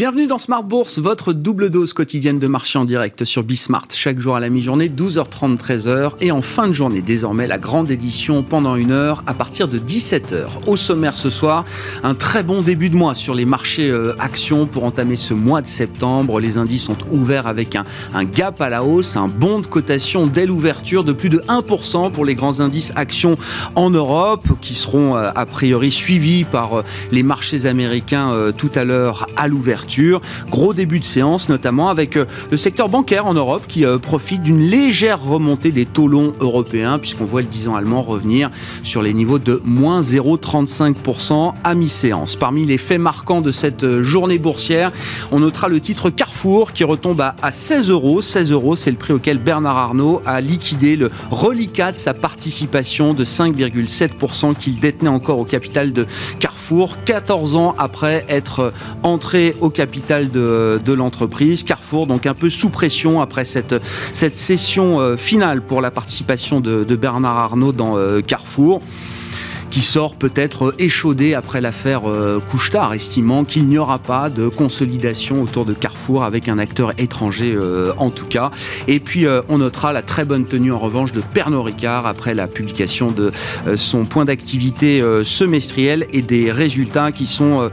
Bienvenue dans Smart Bourse, votre double dose quotidienne de marché en direct sur Bismart. Chaque jour à la mi-journée, 12h30, 13h. Et en fin de journée, désormais, la grande édition pendant une heure à partir de 17h. Au sommaire ce soir, un très bon début de mois sur les marchés euh, actions pour entamer ce mois de septembre. Les indices sont ouverts avec un, un gap à la hausse, un bond de cotation dès l'ouverture de plus de 1% pour les grands indices actions en Europe qui seront euh, a priori suivis par euh, les marchés américains tout à l'heure à l'ouverture. Gros début de séance, notamment avec euh, le secteur bancaire en Europe qui euh, profite d'une légère remontée des taux longs européens, puisqu'on voit le 10 ans allemand revenir sur les niveaux de moins 0,35% à mi-séance. Parmi les faits marquants de cette euh, journée boursière, on notera le titre Carrefour qui retombe à 16 euros. 16 euros, c'est le prix auquel Bernard Arnault a liquidé le reliquat de sa participation de 5,7% qu'il détenait encore au capital de Carrefour, 14 ans après être entré au capital de, l'entreprise. Carrefour, donc un peu sous pression après cette, session euh, finale pour la participation de, Bernard Arnault dans euh, Carrefour qui sort peut-être échaudé après l'affaire euh, Couchetard, estimant qu'il n'y aura pas de consolidation autour de Carrefour avec un acteur étranger euh, en tout cas. Et puis euh, on notera la très bonne tenue en revanche de Pernod Ricard après la publication de son point d'activité semestriel et des résultats qui sont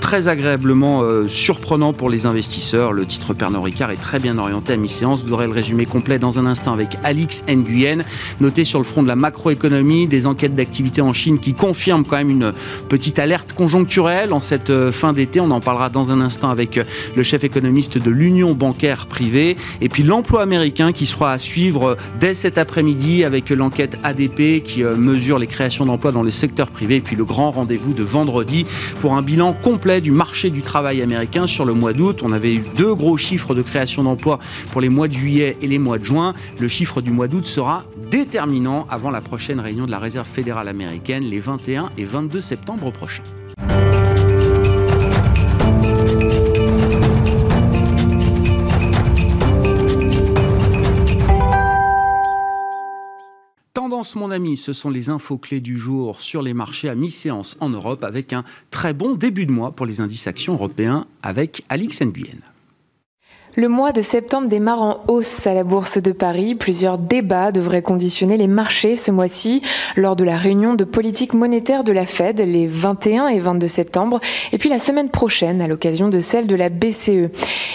très agréablement surprenants pour les investisseurs. Le titre Pernod Ricard est très bien orienté à mi-séance. Vous aurez le résumé complet dans un instant avec Alix Nguyen. Noté sur le front de la macroéconomie, des enquêtes d'activité en Chine qui confirme quand même une petite alerte conjoncturelle en cette euh, fin d'été. On en parlera dans un instant avec euh, le chef économiste de l'Union bancaire privée. Et puis l'emploi américain qui sera à suivre euh, dès cet après-midi avec l'enquête ADP qui mesure les créations d'emplois dans le secteur privé. Et puis le grand rendez-vous de vendredi pour un bilan complet du marché du travail américain sur le mois d'août. On avait eu deux gros chiffres de création d'emplois pour les mois de juillet et les mois de juin. Le chiffre du mois d'août sera déterminant avant la prochaine réunion de la Réserve fédérale américaine les 21 et 22 septembre prochains. Tendance, mon ami, ce sont les infos clés du jour sur les marchés à mi-séance en Europe avec un très bon début de mois pour les indices actions européens avec Alix Nguyen. Le mois de septembre démarre en hausse à la Bourse de Paris. Plusieurs débats devraient conditionner les marchés ce mois-ci lors de la réunion de politique monétaire de la Fed les 21 et 22 septembre et puis la semaine prochaine à l'occasion de celle de la BCE.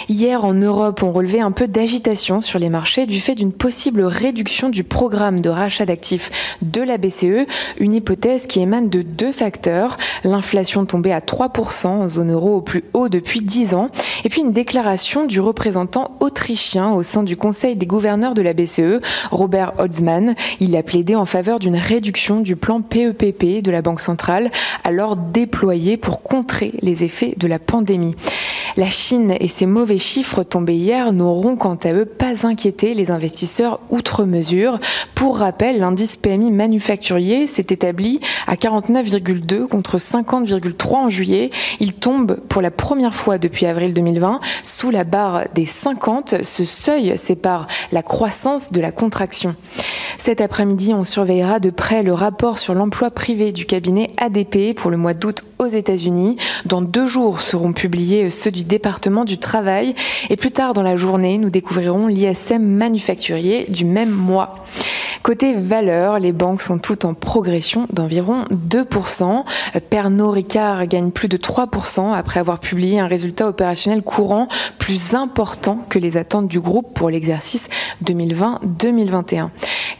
Hier en Europe, on relevait un peu d'agitation sur les marchés du fait d'une possible réduction du programme de rachat d'actifs de la BCE, une hypothèse qui émane de deux facteurs. L'inflation tombée à 3% en zone euro au plus haut depuis 10 ans et puis une déclaration du représentant autrichien au sein du Conseil des gouverneurs de la BCE, Robert Holzmann. Il a plaidé en faveur d'une réduction du plan PEPP e de la Banque centrale, alors déployé pour contrer les effets de la pandémie. La Chine et ses mauvais chiffres tombés hier n'auront quant à eux pas inquiété les investisseurs outre mesure. Pour rappel, l'indice PMI manufacturier s'est établi à 49,2 contre 50,3 en juillet. Il tombe pour la première fois depuis avril 2020 sous la barre des 50. Ce seuil sépare la croissance de la contraction. Cet après-midi, on surveillera de près le rapport sur l'emploi privé du cabinet ADP pour le mois d'août aux États-Unis. Dans deux jours seront publiés ceux du département du travail et plus tard dans la journée, nous découvrirons l'ISM manufacturier du même mois. Côté valeur, les banques sont toutes en progression d'environ 2%. Pernod Ricard gagne plus de 3% après avoir publié un résultat opérationnel courant plus important que les attentes du groupe pour l'exercice 2020-2021.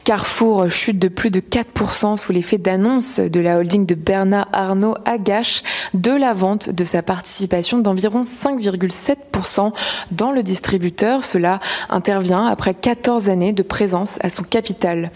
Carrefour chute de plus de 4% sous l'effet d'annonce de la holding de Bernard Arnault Agache de la vente de sa participation d'environ 5,7% dans le distributeur. Cela intervient après 14 années de présence à son capital.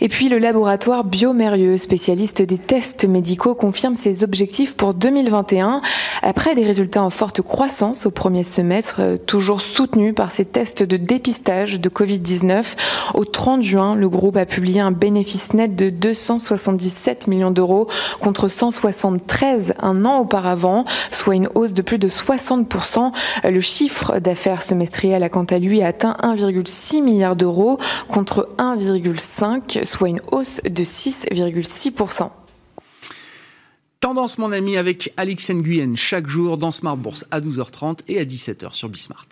Et puis le laboratoire Biomérieux, spécialiste des tests médicaux, confirme ses objectifs pour 2021 après des résultats en forte croissance au premier semestre, euh, toujours soutenus par ses tests de dépistage de Covid-19. Au 30 juin, le groupe a publié un bénéfice net de 277 millions d'euros contre 173 un an auparavant, soit une hausse de plus de 60%. Le chiffre d'affaires semestriel a quant à lui atteint 1,6 milliard d'euros contre 1,5 soit une hausse de 6,6%. Tendance, mon ami, avec Alix Nguyen, chaque jour dans Smart Bourse à 12h30 et à 17h sur Bismart.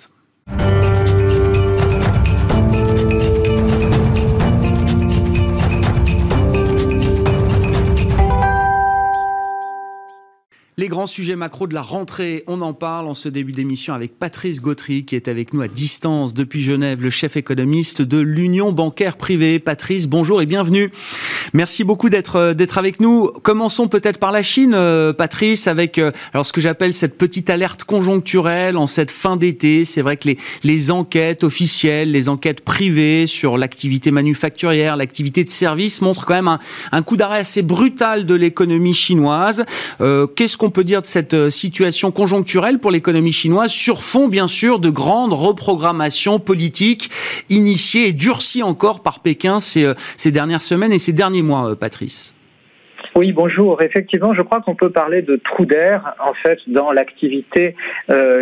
Les grands sujets macro de la rentrée, on en parle en ce début d'émission avec Patrice Gautry qui est avec nous à distance depuis Genève, le chef économiste de l'Union bancaire privée. Patrice, bonjour et bienvenue. Merci beaucoup d'être euh, d'être avec nous. Commençons peut-être par la Chine, euh, Patrice, avec euh, alors ce que j'appelle cette petite alerte conjoncturelle en cette fin d'été. C'est vrai que les les enquêtes officielles, les enquêtes privées sur l'activité manufacturière, l'activité de service montrent quand même un, un coup d'arrêt assez brutal de l'économie chinoise. Qu'est-ce qu'on peut dire de cette euh, situation conjoncturelle pour l'économie chinoise sur fond, bien sûr, de grandes reprogrammations politiques initiées et durcies encore par Pékin ces, euh, dernières semaines et ces derniers mois, euh, Patrice oui, bonjour. Effectivement, je crois qu'on peut parler de trou d'air, en fait, dans l'activité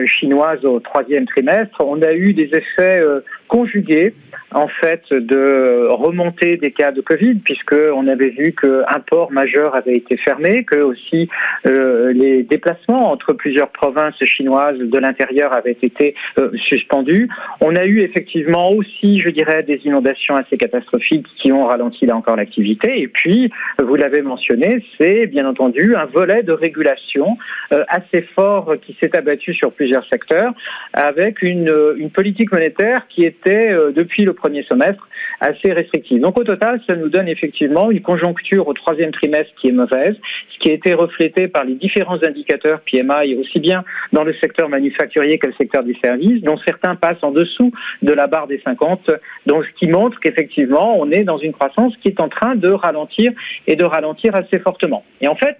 chinoise au troisième trimestre. On a eu des effets conjugués en fait de remonter des cas de Covid, puisque on avait vu qu'un port majeur avait été fermé, que aussi euh, les déplacements entre plusieurs provinces chinoises de l'intérieur avaient été euh, suspendus. On a eu effectivement aussi, je dirais, des inondations assez catastrophiques qui ont ralenti là encore l'activité. Et puis, vous l'avez mentionné, c'est bien entendu un volet de régulation euh, assez fort qui s'est abattu sur plusieurs secteurs, avec une, une politique monétaire qui était depuis le premier semestre assez restrictive. Donc au total, ça nous donne effectivement une conjoncture au troisième trimestre qui est mauvaise, ce qui a été reflété par les différents indicateurs PMI, aussi bien dans le secteur manufacturier que le secteur des services, dont certains passent en dessous de la barre des 50, donc ce qui montre qu'effectivement, on est dans une croissance qui est en train de ralentir et de ralentir assez fortement. Et en fait,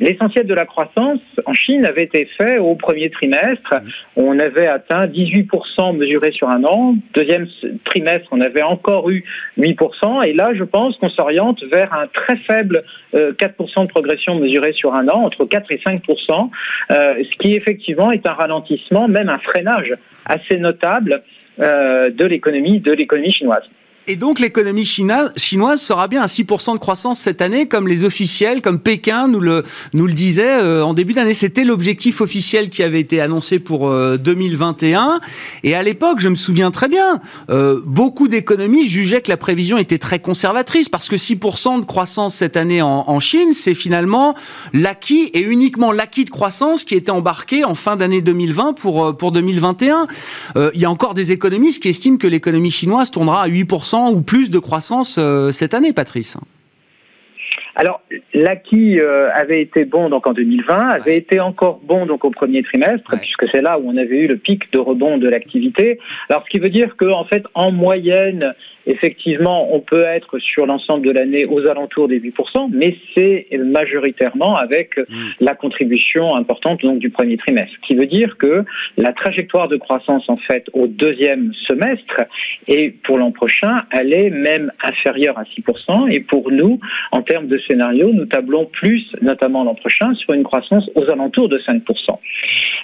L'essentiel de la croissance en Chine avait été fait au premier trimestre. On avait atteint 18% mesuré sur un an. Deuxième trimestre, on avait encore eu 8%. Et là, je pense qu'on s'oriente vers un très faible 4% euh, de progression mesurée sur un an, entre 4 et 5%, euh, ce qui effectivement est un ralentissement, même un freinage assez notable euh, de l'économie de l'économie chinoise. Et donc l'économie chinoise sera bien à 6% de croissance cette année, comme les officiels, comme Pékin nous le, nous le disait euh, en début d'année. C'était l'objectif officiel qui avait été annoncé pour 2021. Euh, Et à l'époque, je me souviens très bien, euh, beaucoup d'économistes jugeaient que la prévision était très conservatrice, parce que 6% de croissance cette année en, en Chine, c'est finalement l'acquis, et uniquement l'acquis de croissance qui était embarqué en fin d'année 2020 pour, pour 2021. Il y a encore des économistes qui estiment que l'économie chinoise tournera à 8% ou plus de croissance euh, cette année, Patrice. Alors, l'acquis euh, avait été bon donc en 2020, avait été encore bon donc au premier trimestre, puisque c'est là où on avait eu le pic de rebond de l'activité. Alors, ce qui veut dire que en fait, en moyenne, Effectivement, on peut être sur l'ensemble de l'année aux alentours des 8%, mais c'est majoritairement avec mm. la contribution importante donc du premier trimestre, ce qui veut dire que la trajectoire de croissance en fait au deuxième semestre et pour l'an prochain, elle est même inférieure à 6%. Et pour nous, en termes de scénario, nous tablons plus, notamment l'an prochain, sur une croissance aux alentours de 5%.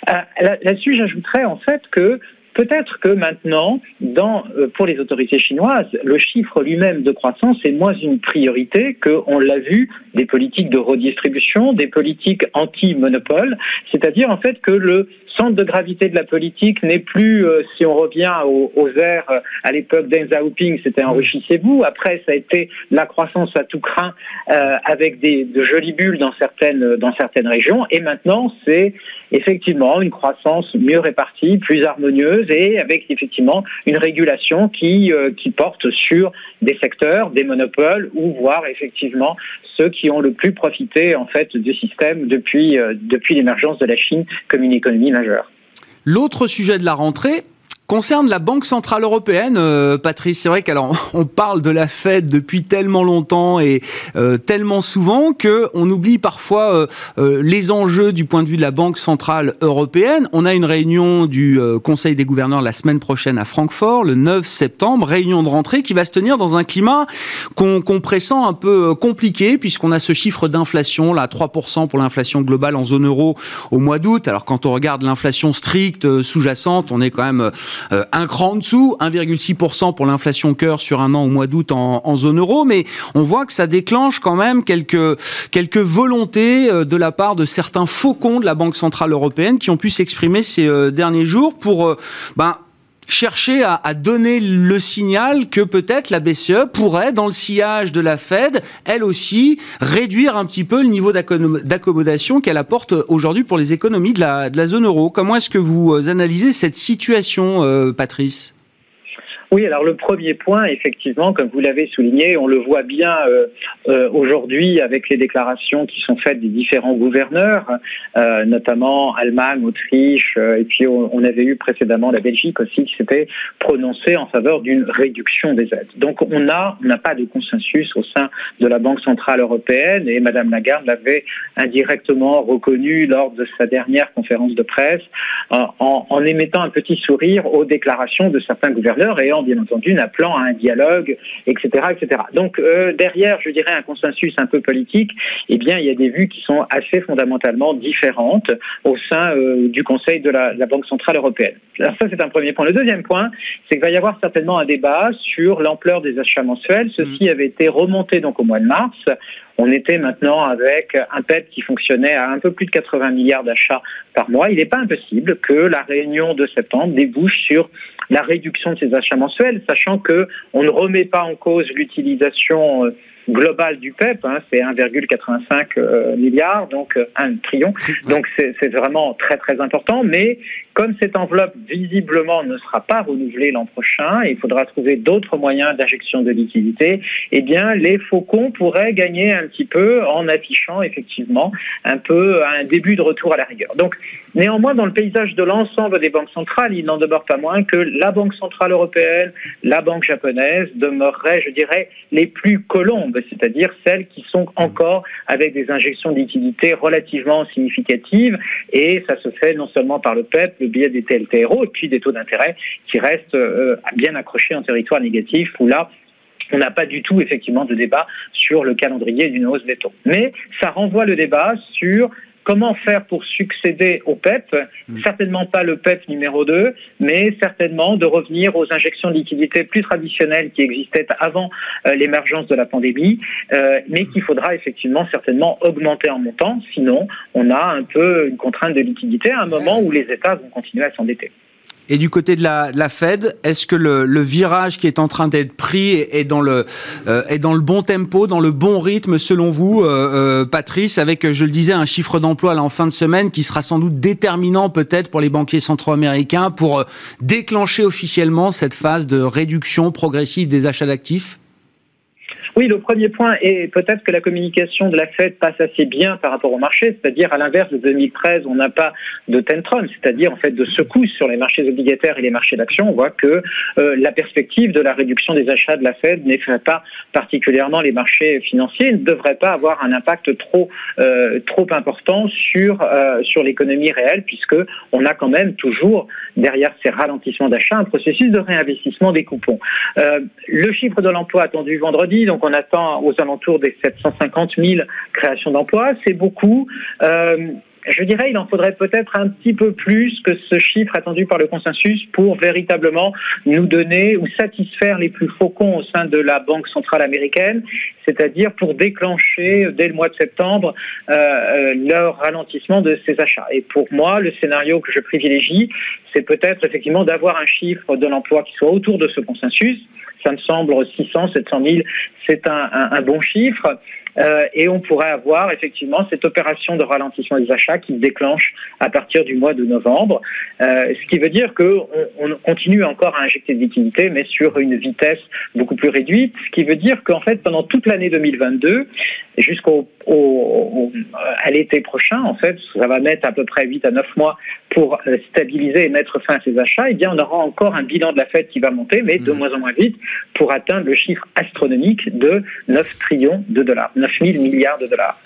Euh, là-dessus, j'ajouterais en fait que Peut-être que maintenant, dans, euh, pour les autorités chinoises, le chiffre lui-même de croissance est moins une priorité qu'on l'a vu des politiques de redistribution, des politiques anti-monopole, c'est-à-dire en fait que le centre de gravité de la politique n'est plus, euh, si on revient aux, aux airs euh, à l'époque d'Eng Xiaoping, c'était enrichissez-vous. Après, ça a été la croissance à tout craint euh, avec des, de jolies bulles dans certaines, dans certaines régions. Et maintenant, c'est effectivement une croissance mieux répartie, plus harmonieuse et avec effectivement une régulation qui, qui porte sur des secteurs, des monopoles ou voire effectivement ceux qui ont le plus profité en fait du système depuis, depuis l'émergence de la Chine comme une économie majeure. L'autre sujet de la rentrée, concerne la Banque Centrale Européenne, euh, Patrice, c'est vrai qu'alors on parle de la Fed depuis tellement longtemps et euh, tellement souvent que on oublie parfois euh, les enjeux du point de vue de la Banque Centrale Européenne. On a une réunion du Conseil des gouverneurs la semaine prochaine à Francfort, le 9 septembre, réunion de rentrée qui va se tenir dans un climat qu'on pressent un peu compliqué puisqu'on a ce chiffre d'inflation là, 3% pour l'inflation globale en zone euro au mois d'août. Alors quand on regarde l'inflation stricte sous-jacente, on est quand même un cran en dessous, 1,6% pour l'inflation cœur sur un an au mois d'août en, en, zone euro, mais on voit que ça déclenche quand même quelques, quelques volontés de la part de certains faucons de la Banque Centrale Européenne qui ont pu s'exprimer ces derniers jours pour ben, chercher à, donner le signal que peut-être la BCE pourrait, dans le sillage de la Fed, elle aussi, réduire un petit peu le niveau d'accommodation qu'elle apporte aujourd'hui pour les économies de la, zone euro. Comment est-ce que vous analysez cette situation, euh, Patrice? Oui, alors le premier point, effectivement, comme vous l'avez souligné, on le voit bien euh, euh, aujourd'hui avec les déclarations qui sont faites des différents gouverneurs, euh, notamment Allemagne, Autriche, et puis on, avait eu précédemment la Belgique aussi qui s'était prononcée en faveur d'une réduction des aides. Donc on a, on n'a pas de consensus au sein de la Banque centrale européenne et Madame Lagarde l'avait indirectement reconnu lors de sa dernière conférence de presse en, en émettant un petit sourire aux déclarations de certains gouverneurs et bien entendu, un appelant à un dialogue, etc., etc. Donc euh, derrière, je dirais un consensus un peu politique, eh bien, il y a des vues qui sont assez fondamentalement différentes au sein euh, du Conseil de la, Banque centrale européenne. Alors ça, c'est un premier point. Le deuxième point, c'est qu'il va y avoir certainement un débat sur l'ampleur des achats mensuels. Ceci mmh. avait été remonté donc au mois de mars. On était maintenant avec un PEP qui fonctionnait à un peu plus de 80 milliards d'achats par mois. Il n'est pas impossible que la réunion de septembre débouche sur la réduction de ces achats mensuels, sachant que on ne remet pas en cause l'utilisation globale du PEP, hein, c'est 1,85 euh, milliard, donc euh, un trillion. Donc c'est vraiment très très important. Mais comme cette enveloppe visiblement ne sera pas renouvelée l'an prochain, il faudra trouver d'autres moyens d'injection de liquidité. Eh bien, les faucons pourraient gagner un petit peu en affichant effectivement un peu un début de retour à la rigueur. Donc néanmoins, dans le paysage de l'ensemble des banques centrales, il n'en demeure pas moins que la Banque centrale européenne, la banque japonaise demeureraient, je dirais, les plus colombes c'est-à-dire celles qui sont encore avec des injections de liquidités relativement significatives. Et ça se fait non seulement par le PEP, le biais des TLTRO, et puis des taux d'intérêt qui restent euh, bien accrochés en territoire négatif, où là, on n'a pas du tout effectivement de débat sur le calendrier d'une hausse des taux. Mais ça renvoie le débat sur Comment faire pour succéder au PEP? Mm. Certainement pas le PEP numéro 2, mais certainement de revenir aux injections de liquidités plus traditionnelles qui existaient avant euh, l'émergence de la pandémie, euh, mais qu'il faudra effectivement certainement augmenter en montant, sinon on a un peu une contrainte de liquidité à un moment où les États vont continuer à s'endetter. Et du côté de la, Fed, est-ce que le, virage qui est en train d'être pris est, dans le, euh, bon tempo, dans le bon rythme selon vous, euh, euh, Patrice, avec, je le disais, un chiffre d'emploi là en fin de semaine qui sera sans doute déterminant peut-être pour les banquiers centraux américains pour déclencher officiellement cette phase de réduction progressive des achats d'actifs? Oui, le premier point est peut-être que la communication de la Fed passe assez bien par rapport au marché, c'est-à-dire à, l'inverse de 2013, on n'a pas de tantrum, c'est-à-dire en fait de secousse sur les marchés obligataires et les marchés d'actions. On voit que euh, la perspective de la réduction des achats de la Fed n'effraie pas particulièrement les marchés financiers, ne devrait pas avoir un impact trop euh, trop important sur euh, sur l'économie réelle, puisque on a quand même toujours derrière ces ralentissements d'achat un processus de réinvestissement des coupons. le chiffre de l'emploi attendu vendredi, donc on attend aux alentours des 750 000 créations d'emplois. C'est beaucoup. Euh, je dirais il en faudrait peut-être un petit peu plus que ce chiffre attendu par le consensus pour véritablement nous donner ou satisfaire les plus faucons au sein de la Banque centrale américaine, c'est-à-dire pour déclencher dès le mois de septembre euh, euh, leur ralentissement de ces achats. Et pour moi, le scénario que je privilégie, c'est peut-être effectivement d'avoir un chiffre de l'emploi qui soit autour de ce consensus. Ça me semble 600, 700 000, c'est un, un bon chiffre. Euh, et on pourrait avoir effectivement cette opération de ralentissement des achats qui se déclenche à partir du mois de novembre, euh, ce qui veut dire qu'on on continue encore à injecter de liquidités, mais sur une vitesse beaucoup plus réduite, ce qui veut dire qu'en fait pendant toute l'année 2022 jusqu'au au, à l'été prochain, en fait, ça va mettre à peu près 8 à 9 mois pour stabiliser et mettre fin à ces achats, eh bien on aura encore un bilan de la fête qui va monter, mais de mmh. moins en moins vite, pour atteindre le chiffre astronomique de 9 trillions de dollars. 9 000 milliards de dollars.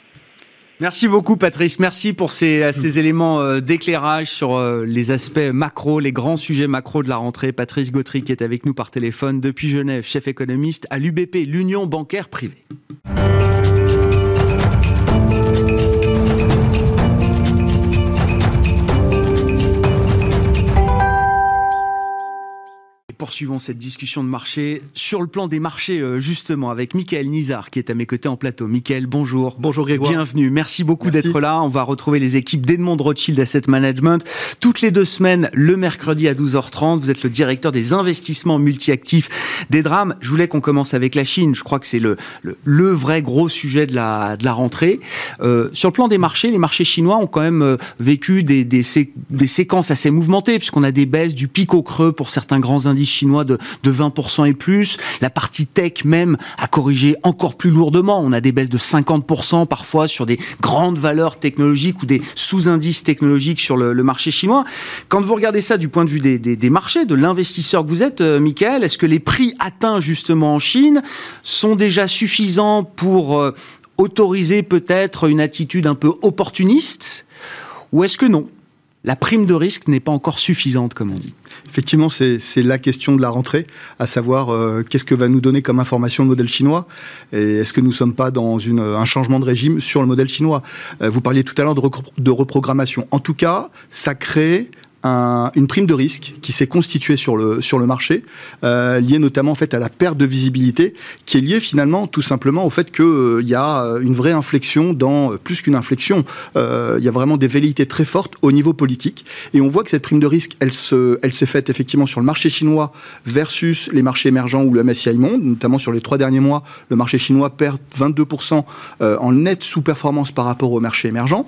Merci beaucoup Patrice, merci pour ces, ces éléments euh, d'éclairage sur euh, les aspects macro, les grands sujets macro de la rentrée. Patrice Gautry qui est avec nous par téléphone depuis Genève, chef économiste à l'UBP, l'Union bancaire privée. Poursuivons cette discussion de marché sur le plan des marchés, euh, justement, avec Michael Nizar, qui est à mes côtés en plateau. Michael, bonjour. Bonjour Grégoire. Bienvenue. Merci beaucoup d'être là. On va retrouver les équipes d'Edmond Rothschild Asset Management toutes les deux semaines, le mercredi à 12h30. Vous êtes le directeur des investissements multi-actifs des drames. Je voulais qu'on commence avec la Chine. Je crois que c'est le, le, vrai gros sujet de la, de la rentrée. Euh, sur le plan des marchés, les marchés chinois ont quand même euh, vécu des, des, des séquences assez mouvementées, puisqu'on a des baisses du pic au creux pour certains grands indices chinois de, de 20% et plus. La partie tech même a corrigé encore plus lourdement. On a des baisses de 50% parfois sur des grandes valeurs technologiques ou des sous-indices technologiques sur le, marché chinois. Quand vous regardez ça du point de vue des, des, marchés, de l'investisseur que vous êtes, euh, Michael, est-ce que les prix atteints justement en Chine sont déjà suffisants pour euh, autoriser peut-être une attitude un peu opportuniste ou est-ce que non? La prime de risque n'est pas encore suffisante, comme on dit. Effectivement, c'est la question de la rentrée, à savoir euh, qu'est-ce que va nous donner comme information le modèle chinois et est-ce que nous ne sommes pas dans un changement de régime sur le modèle chinois? Euh, Vous parliez tout à l'heure de reprogrammation. En tout cas, ça crée une prime de risque qui s'est constituée sur le, sur le marché, euh, liée notamment en fait, à la perte de visibilité, qui est liée finalement tout simplement au fait qu'il euh, y a euh, une vraie inflexion dans, plus qu'une inflexion, il y a vraiment des velléités très fortes au niveau politique. Et on voit que cette prime de risque, elle s'est elle faite effectivement sur le marché chinois versus les marchés émergents ou le MSCI Monde, notamment sur les trois derniers mois, le marché chinois perd 22% en nette sous-performance par rapport au marché émergent.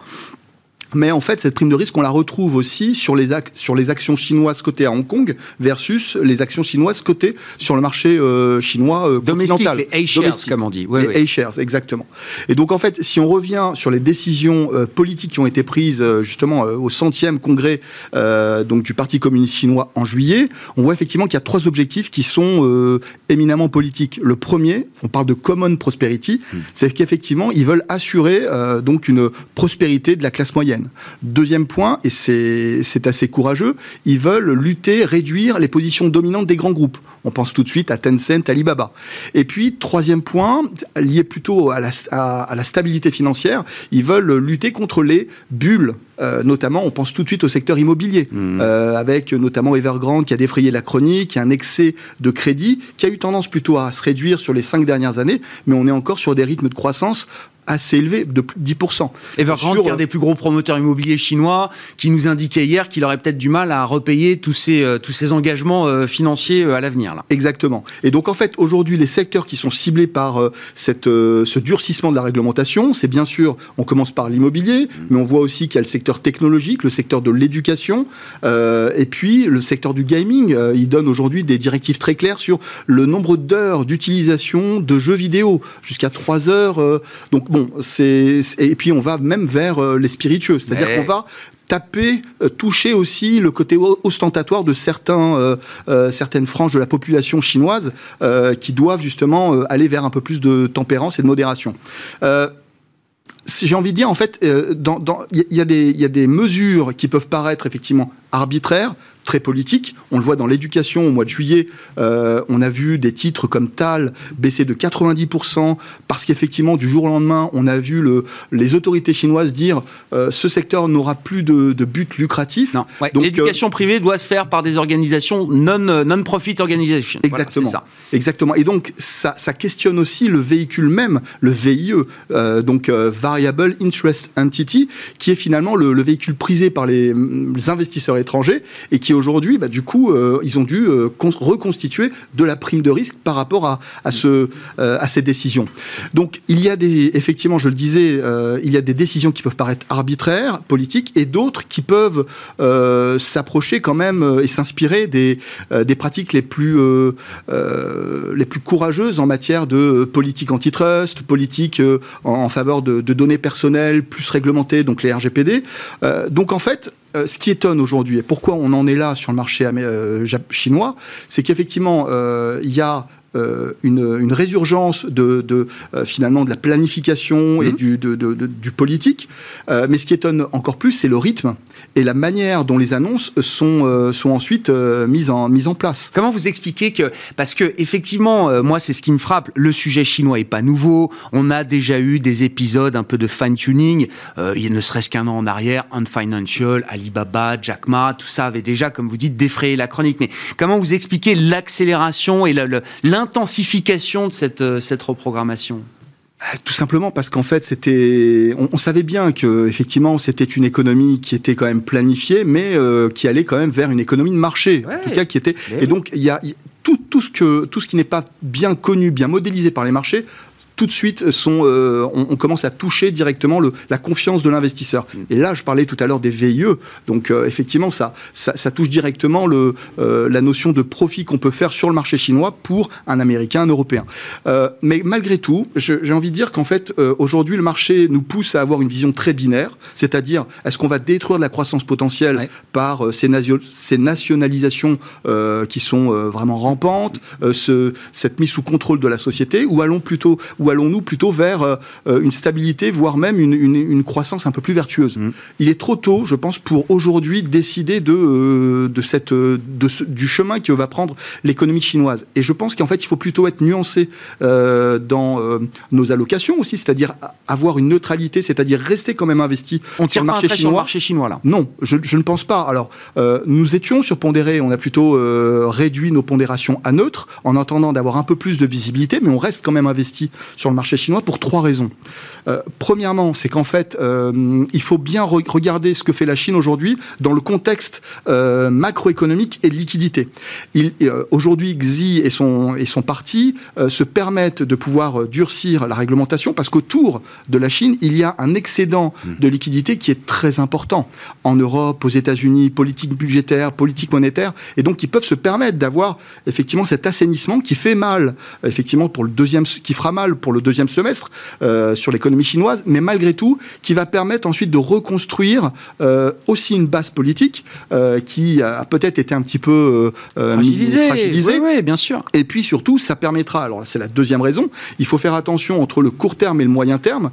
Mais en fait, cette prime de risque, on la retrouve aussi sur les, sur les actions chinoises cotées à Hong Kong versus les actions chinoises cotées sur le marché euh, chinois euh, continental. les A-shares, comme on dit. les A-shares, exactement. Et donc, en fait, si on revient sur les décisions euh, politiques qui ont été prises justement au centième congrès donc du Parti communiste chinois en juillet, on voit effectivement qu'il y a trois objectifs qui sont éminemment politiques. Le premier, on parle de common prosperity, hmm. c'est qu'effectivement, ils veulent assurer donc une prospérité de la classe moyenne. Deuxième point, et c'est assez courageux, ils veulent lutter, réduire les positions dominantes des grands groupes. On pense tout de suite à Tencent, Alibaba. Et puis, troisième point, lié plutôt à la, à la stabilité financière, ils veulent lutter contre les bulles euh, notamment, on pense tout de suite au secteur immobilier, mmh. euh, avec notamment Evergrande qui a défrayé la chronique, qui a un excès de crédit, qui a eu tendance plutôt à se réduire sur les cinq dernières années, mais on est encore sur des rythmes de croissance assez élevé, de 10%. Evergrande, qui est un des plus gros promoteurs immobiliers chinois, qui nous indiquait hier qu'il aurait peut-être du mal à repayer tous ces, euh, tous ces engagements euh, financiers euh, à l'avenir. Exactement. Et donc, en fait, aujourd'hui, les secteurs qui sont ciblés par cette, ce durcissement de la réglementation, c'est bien sûr, on commence par l'immobilier, mmh. mais on voit aussi qu'il y a le secteur technologique, le secteur de l'éducation, et puis le secteur du gaming. il donne aujourd'hui des directives très claires sur le nombre d'heures d'utilisation de jeux vidéo, jusqu'à 3 heures. donc, bon, c'est et puis on va même vers euh, les spiritueux, c'est-à-dire qu'on va taper, euh, toucher aussi le côté ostentatoire de certains, euh, certaines franges de la population chinoise qui doivent justement aller vers un peu plus de tempérance et de modération. j'ai envie de dire, en fait, il y, y, a des mesures qui peuvent paraître effectivement arbitraires, très politique. On le voit dans l'éducation au mois de juillet. Euh, on a vu des titres comme Tal baisser de 90% parce qu'effectivement, du jour au lendemain, on a vu le, les autorités chinoises dire euh, ce secteur n'aura plus de, but lucratif. Non. L'éducation euh, privée doit se faire par des organisations non, non-profit organizations. Exactement. ça. Exactement. Et donc, ça, ça, questionne aussi le véhicule même, le VIE, donc Variable Interest Entity, qui est finalement le, véhicule prisé par les, les investisseurs étrangers et qui aujourd'hui, bah, du coup, euh, ils ont dû euh, reconstituer de la prime de risque par rapport à, à, ce, euh, à ces décisions. Donc, il y a des, effectivement, je le disais, il y a des décisions qui peuvent paraître arbitraires, politiques, et d'autres qui peuvent s'approcher quand même et s'inspirer des, des pratiques les plus, les plus courageuses en matière de politique antitrust, politique en, faveur de, de données personnelles plus réglementées, donc les RGPD. donc, en fait, euh, ce qui étonne aujourd'hui, et pourquoi on en est là sur le marché euh, chinois, c'est qu'effectivement, euh, il y a une, résurgence de, finalement de la planification et mmh. du, du politique. mais ce qui étonne encore plus, c'est le rythme et la manière dont les annonces sont, euh, sont ensuite euh, mises, en, mises en place. Comment vous expliquez que, parce que effectivement, euh, moi c'est ce qui me frappe, le sujet chinois est pas nouveau, on a déjà eu des épisodes un peu de fine-tuning, il ne serait-ce qu'un an en arrière, Unfinancial, Alibaba, Jack Ma, tout ça avait déjà, comme vous dites, défrayé la chronique. Mais comment vous expliquez l'accélération et l'intensification de cette, cette reprogrammation euh, tout simplement parce qu'en fait, c'était, on, savait bien que effectivement, c'était une économie qui était quand même planifiée, mais euh, qui allait quand même vers une économie de marché, en tout cas qui était. Et donc, il y a, tout, tout, ce que, tout ce qui n'est pas bien connu, bien modélisé par les marchés, tout de suite sont, euh, on, commence à toucher directement le, la confiance de l'investisseur. Mm. Et là, je parlais tout à l'heure des VIE, donc euh, effectivement, ça, ça, touche directement le, euh, la notion de profit qu'on peut faire sur le marché chinois pour un Américain, un Européen. mais malgré tout, j'ai envie de dire qu'en fait, aujourd'hui, le marché nous pousse à avoir une vision très binaire, c'est-à-dire, est-ce qu'on va détruire de la croissance potentielle par ces, ces, nationalisations qui sont vraiment rampantes, ce, cette mise sous contrôle de la société, ou allons plutôt ou allons-nous plutôt vers euh, euh, une stabilité, voire même une, croissance un peu plus vertueuse mm. Il est trop tôt, je pense, pour aujourd'hui décider de, euh, de cette, de du chemin que va prendre l'économie chinoise. Et je pense qu'en fait, il faut plutôt être nuancé dans nos allocations aussi, c'est-à-dire avoir une neutralité, c'est-à-dire rester quand même investi on tire le marché chinois. Sur le marché chinois là. Non, je, je, ne pense pas. Alors, nous étions sur pondéré, on a plutôt réduit nos pondérations à neutre en attendant d'avoir un peu plus de visibilité, mais on reste quand même investi sur le marché chinois pour trois raisons. Euh, premièrement, c'est qu'en fait, euh, il faut bien regarder ce que fait la Chine aujourd'hui dans le contexte euh, macroéconomique et de liquidité. aujourd'hui, Xi et son, et son parti se permettent de pouvoir durcir la réglementation parce qu'autour de la Chine, il y a un excédent hmm. de liquidité qui est très important. En Europe, aux États-Unis, politique budgétaire, politique monétaire, et donc ils peuvent se permettre d'avoir effectivement cet assainissement qui fait mal, effectivement pour le deuxième, qui fera mal pour le deuxième semestre sur l'économie chinoise, mais malgré tout, qui va permettre ensuite de reconstruire euh, aussi une base politique euh, qui a peut-être été un petit peu euh, fragilisée. Oui, bien sûr. Et puis surtout, ça permettra, alors c'est la deuxième raison, il faut faire attention entre le court terme et le moyen terme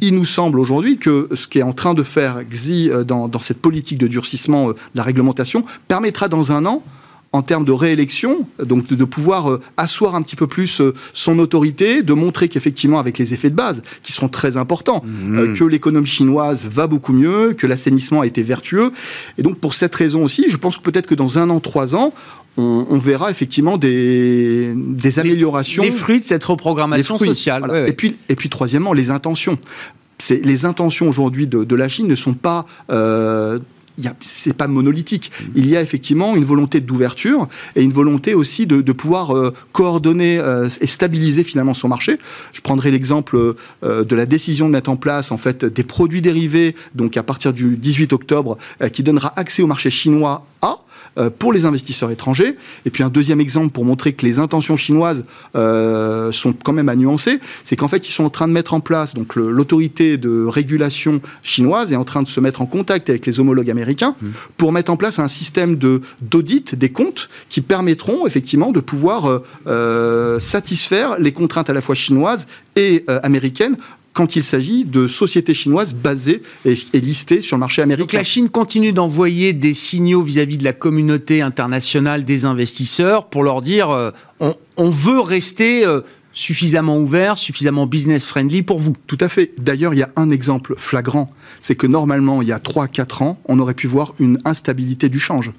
il nous semble aujourd'hui que ce qui est en train de faire Xi dans, dans cette politique de durcissement de la réglementation permettra dans un an en termes de réélection, donc de, pouvoir euh, asseoir un petit peu plus euh, son autorité, de montrer qu'effectivement, avec les effets de base, qui sont très importants, mmh. euh, que l'économie chinoise va beaucoup mieux, que l'assainissement a été vertueux. Et donc, pour cette raison aussi, je pense que peut-être que dans un an, trois ans, on, verra effectivement des, des améliorations. Les fruits de cette reprogrammation sociale. Et, puis, et puis, troisièmement, les intentions. Les intentions aujourd'hui de, de, la Chine ne sont pas c'est pas monolithique. Il y a effectivement une volonté d'ouverture et une volonté aussi de, pouvoir euh, coordonner euh, et stabiliser finalement son marché. Je prendrai l'exemple euh, de la décision de mettre en place en fait des produits dérivés, donc à partir du 18 octobre, qui donnera accès au marché chinois A euh, pour les investisseurs étrangers. Et puis un deuxième exemple pour montrer que les intentions chinoises euh, sont quand même à nuancer, c'est qu'en fait ils sont en train de mettre en place, donc l'autorité de régulation chinoise est en train de se mettre en contact avec les homologues américains mmh. pour mettre en place un système de d'audit des comptes qui permettront effectivement de pouvoir euh, satisfaire les contraintes à la fois chinoises et américaines quand il s'agit de sociétés chinoises basées et, listées sur le marché américain. Donc la Chine continue d'envoyer des signaux vis-à-vis de la communauté internationale des investisseurs pour leur dire euh, on, veut rester euh, suffisamment ouvert, suffisamment business friendly pour vous. Tout à fait. D'ailleurs, il y a un exemple flagrant, c'est que normalement, il y a 3-4 ans, on aurait pu voir une instabilité du change.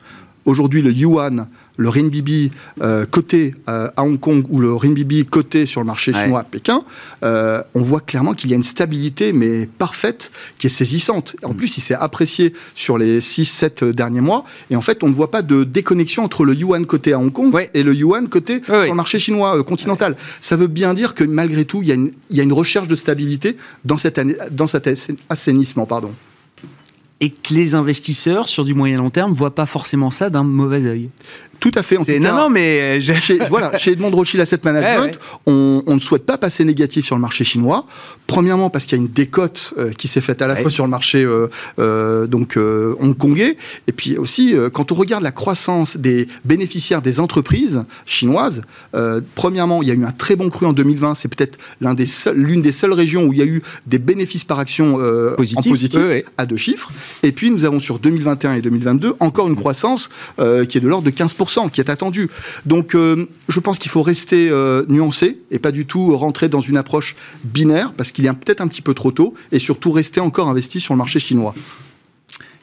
Aujourd'hui, le yuan le renminbi euh, coté euh, à Hong Kong ou le renminbi coté sur le marché chinois à Pékin, euh, on voit clairement qu'il y a une stabilité, mais parfaite, qui est saisissante. En plus, il s'est apprécié sur les 6-7 derniers mois. Et en fait, on ne voit pas de déconnexion entre le yuan coté à Hong Kong et le yuan coté sur le marché chinois continental. Ça veut bien dire que malgré tout, il y a une, il y a une recherche de stabilité dans, cette, dans cet assainissement. Pardon et que les investisseurs sur du moyen long terme voient pas forcément ça d'un mauvais œil? Tout à fait. En tout non, cas, non, mais chez, voilà, chez Edmond Rothschild Asset Management, Ouais, ouais. On, on ne souhaite pas passer négatif sur le marché chinois. Premièrement, parce qu'il y a une décote euh, qui s'est faite à la Ouais. fois sur le marché euh, euh, donc euh, hongkongais, et puis aussi euh, quand on regarde la croissance des bénéficiaires des entreprises chinoises. euh, premièrement, il y a eu un très bon cru en 2020. C'est peut-être l'un des seuls- l'une des seules régions où il y a eu des bénéfices par action euh, en Positif, positif à deux chiffres. Et puis nous avons sur 2021 et 2022 encore une croissance euh, qui est de l'ordre de 15%, qui est attendue. Donc euh, je pense qu'il faut rester euh, nuancé et pas du tout rentrer dans une approche binaire parce qu'il est peut-être un petit peu trop tôt et surtout rester encore investi sur le marché chinois.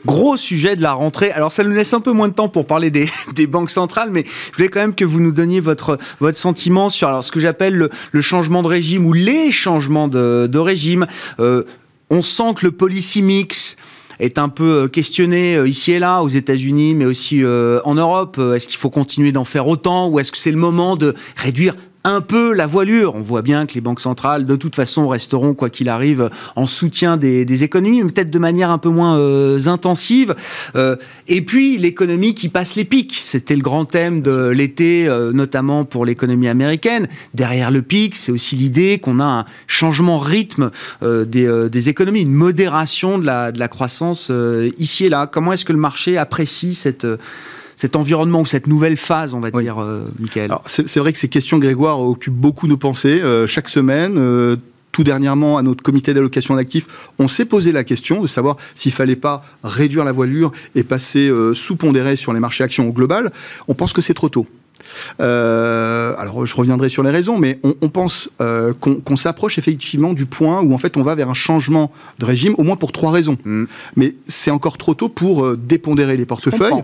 Gros sujet de la rentrée. Alors, ça nous laisse un peu moins de temps pour parler des, banques centrales, mais je voulais quand même que vous nous donniez votre, votre sentiment sur ce que j'appelle le, changement de régime ou les changements de, de régime. Euh, on sent que le policy mix est un peu euh, questionné euh, ici et là, aux États-Unis, mais aussi euh, en Europe. Est-ce qu'il faut continuer d'en faire autant ou est-ce que c'est le moment de réduire un peu la voilure. On voit bien que les banques centrales, de toute façon, resteront, quoi qu'il arrive, en soutien des, économies, peut-être de manière un peu moins euh, intensive. Euh, et puis, l'économie qui passe les pics. C'était le grand thème de l'été, euh, notamment pour l'économie américaine. Derrière le pic, c'est aussi l'idée qu'on a un changement rythme des, économies, une modération de la, croissance ici et là. Comment est-ce que le marché apprécie cette... cet environnement ou cette nouvelle phase, on va Oui. dire, euh, Michael c'est vrai que ces questions, Grégoire, occupent beaucoup nos pensées euh, chaque semaine. euh, tout dernièrement, à notre comité d'allocation d'actifs, on s'est posé la question de savoir s'il fallait pas réduire la voilure et passer euh, sous-pondéré sur les marchés actions au global. On pense que c'est trop tôt. Euh, alors, je reviendrai sur les raisons, mais on, on pense euh, qu'on s'approche effectivement du point où en fait on va vers un changement de régime, au moins pour trois raisons. Mm. Mais c'est encore trop tôt pour dépondérer les portefeuilles.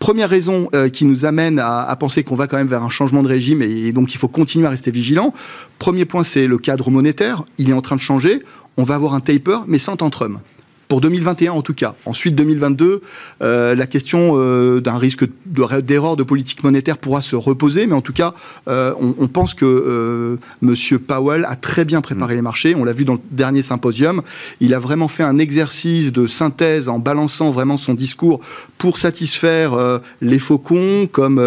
Première raison euh, qui nous amène à, penser qu'on va quand même vers un changement de régime et, et donc il faut continuer à rester vigilant. Premier point, c'est le cadre monétaire. Il est en train de changer. On va avoir un taper, mais sans tantrum. Pour 2021 en tout cas. Ensuite 2022, euh, la question euh, d'un risque de- d'erreur de politique monétaire pourra se reposer, mais en tout cas, euh, on, on pense que Monsieur Powell a très bien préparé les marchés. On l'a vu dans le dernier symposium. Il a vraiment fait un exercice de synthèse en balançant vraiment son discours pour satisfaire les faucons comme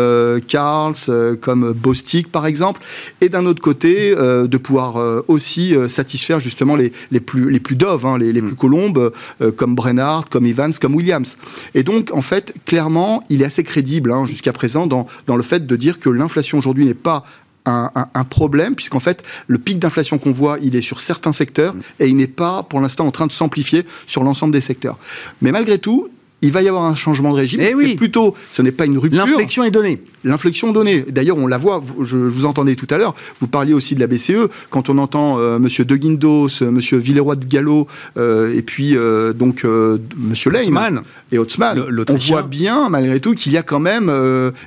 Carls, comme Bostic par exemple, et d'un autre côté de pouvoir aussi satisfaire justement les, les plus les plus doves, hein, les, les plus colombes comme Brennard, comme Evans, comme Williams. Et donc en fait clairement il est assez crédible hein, jusqu'à présent dans dans le fait de dire que l'inflation aujourd'hui n'est pas un, un- un problème, puisqu'en fait, le pic d'inflation qu'on voit, il est sur certains secteurs et il n'est pas, pour l'instant, en train de s'amplifier sur l'ensemble des secteurs. Mais malgré tout, il va y avoir un changement de régime. Eh C'est oui. plutôt, ce n'est pas une rupture. L'inflexion est donnée. L'inflexion donnée. D'ailleurs, on la voit. Je, vous entendais tout à l'heure. Vous parliez aussi de la BCE. Quand on entend euh, Monsieur De Guindos, euh, Monsieur Villeroy de Gallo, euh, et puis euh, donc euh, Monsieur Lane Haussmann. et Le- on voit bien malgré tout qu'il y a quand même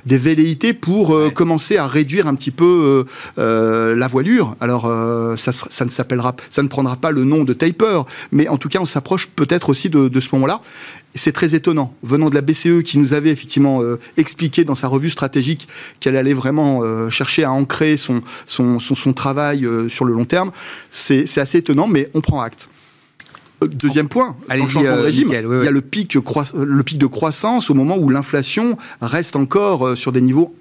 des velléités pour Ouais. commencer à réduire un petit peu la voilure. Alors ça, ne s'appellera, ça ne prendra pas le nom de taper, mais en tout cas on s'approche peut-être aussi de, de ce moment-là. C'est très étonnant, venant de la BCE qui nous avait effectivement euh, expliqué dans sa revue stratégique qu'elle allait vraiment euh, chercher à ancrer son, son, son, son travail euh, sur le long terme. C'est assez étonnant, mais on prend acte. Deuxième point, dans Allez-y, le changement de régime, oui, il y a le pic, le pic de croissance au moment où l'inflation reste encore sur des niveaux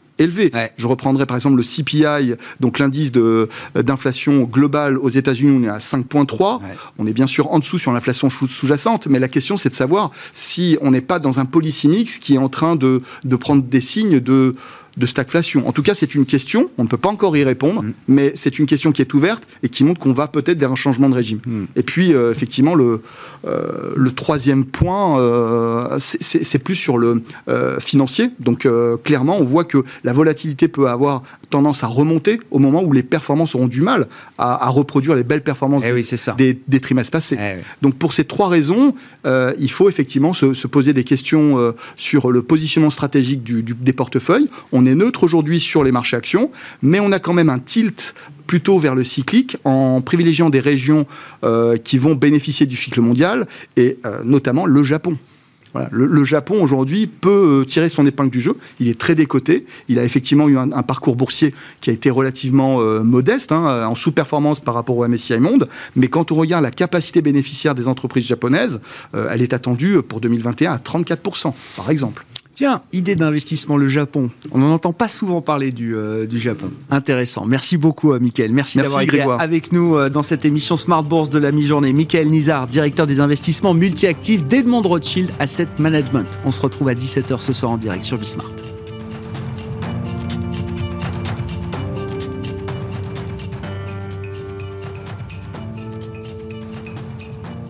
Ouais. Je reprendrai par exemple le CPI, donc l'indice euh, d'inflation globale aux États-Unis, on est à 5,3. Ouais. On est bien sûr en dessous sur l'inflation sous- sous-jacente, mais la question c'est de savoir si on n'est pas dans un policy mix qui est en train de, de prendre des signes de de stagflation. En tout cas, c'est une question, on ne peut pas encore y répondre, Mm. mais c'est une question qui est ouverte et qui montre qu'on va peut-être vers un changement de régime. Mm. Et puis, euh, effectivement, le, euh, le troisième point, euh, c'est- plus sur le financier. Donc, clairement, on voit que la volatilité peut avoir tendance à remonter au moment où les performances auront du mal à, à reproduire les belles performances Eh oui, c'est ça. des, des trimestres passés. Eh oui. Donc pour ces trois raisons, euh, il faut effectivement se, se poser des questions euh, sur le positionnement stratégique du- du- des portefeuilles. On est neutre aujourd'hui sur les marchés actions, mais on a quand même un tilt plutôt vers le cyclique en privilégiant des régions euh, qui vont bénéficier du cycle mondial et notamment le Japon. Le, Japon aujourd'hui peut euh, tirer son épingle du jeu. Il est très décoté. Il a effectivement eu un, parcours boursier qui a été relativement euh, modeste, hein, en sous-performance par rapport au MSCI Monde. Mais quand on regarde la capacité bénéficiaire des entreprises japonaises, euh, elle est attendue pour 2021 à 34%, par exemple. Tiens, idée d'investissement, le Japon. On n'en entend pas souvent parler du, euh, du Japon. Intéressant. Merci beaucoup, euh, Mickaël. Merci, d'avoir été avec nous euh, dans cette émission Smart Bourse de la mi-journée. Mickaël Nizar, directeur des investissements multi-actifs d'Edmond Rothschild Asset Management. On se retrouve à 17h ce soir en direct sur Bismart.